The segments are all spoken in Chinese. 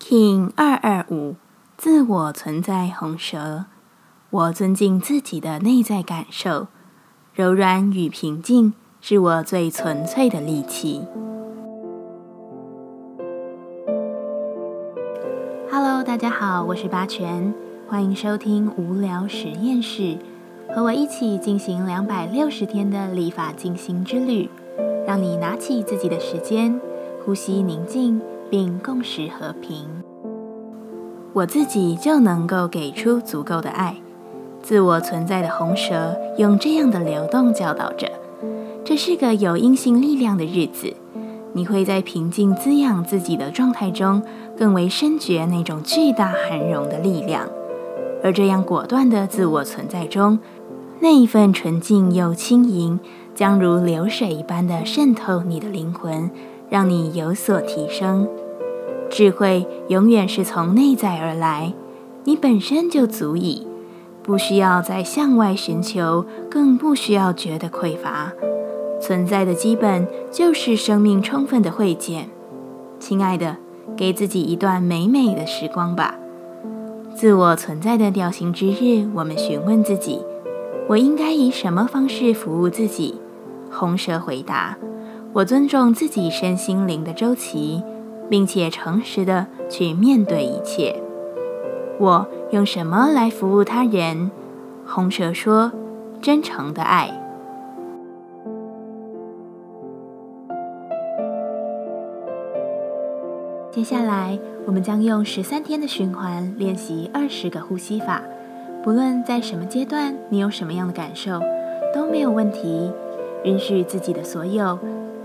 King 二二五，自我存在红蛇。我尊敬自己的内在感受，柔软与平静是我最纯粹的利器。Hello，大家好，我是八全，欢迎收听无聊实验室，和我一起进行两百六十天的立法进行之旅，让你拿起自己的时间，呼吸宁静。并共识和平，我自己就能够给出足够的爱。自我存在的红蛇用这样的流动教导着：这是个有阴性力量的日子。你会在平静滋养自己的状态中，更为深觉那种巨大涵容的力量。而这样果断的自我存在中，那一份纯净又轻盈，将如流水一般的渗透你的灵魂。让你有所提升。智慧永远是从内在而来，你本身就足以，不需要再向外寻求，更不需要觉得匮乏。存在的基本就是生命充分的会见。亲爱的，给自己一段美美的时光吧。自我存在的调性之日，我们询问自己：我应该以什么方式服务自己？红蛇回答。我尊重自己身心灵的周期，并且诚实的去面对一切。我用什么来服务他人？红蛇说：“真诚的爱。”接下来，我们将用十三天的循环练习二十个呼吸法。不论在什么阶段，你有什么样的感受，都没有问题。允许自己的所有。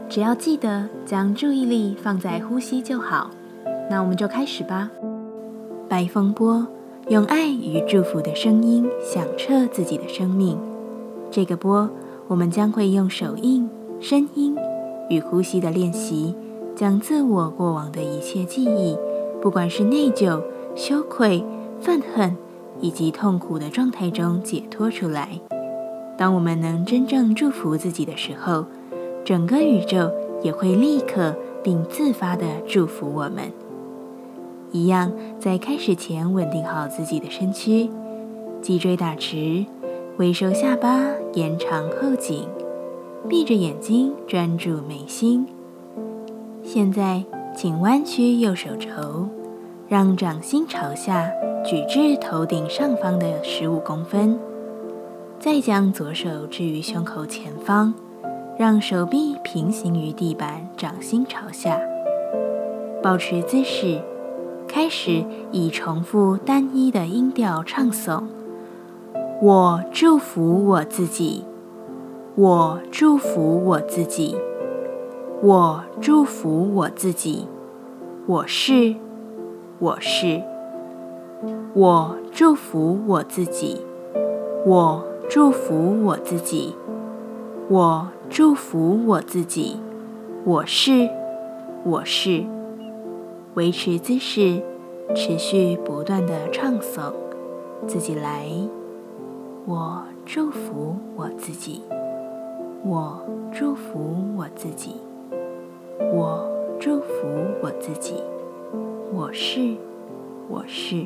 只要记得将注意力放在呼吸就好，那我们就开始吧。白风波，用爱与祝福的声音响彻自己的生命。这个波，我们将会用手印、声音与呼吸的练习，将自我过往的一切记忆，不管是内疚、羞愧、愤恨以及痛苦的状态中解脱出来。当我们能真正祝福自己的时候。整个宇宙也会立刻并自发地祝福我们。一样，在开始前稳定好自己的身躯，脊椎打直，微收下巴，延长后颈，闭着眼睛专注眉心。现在，请弯曲右手肘，让掌心朝下，举至头顶上方的十五公分，再将左手置于胸口前方。让手臂平行于地板，掌心朝下，保持姿势。开始以重复单一的音调唱诵：“我祝福我自己，我祝福我自己，我祝福我自己，我是，我是，我祝福我自己，我祝福我自己，我。”祝福我自己，我是，我是，维持姿势，持续不断的唱诵，自己来。我祝福我自己，我祝福我自己，我祝福我自己，我是，我是。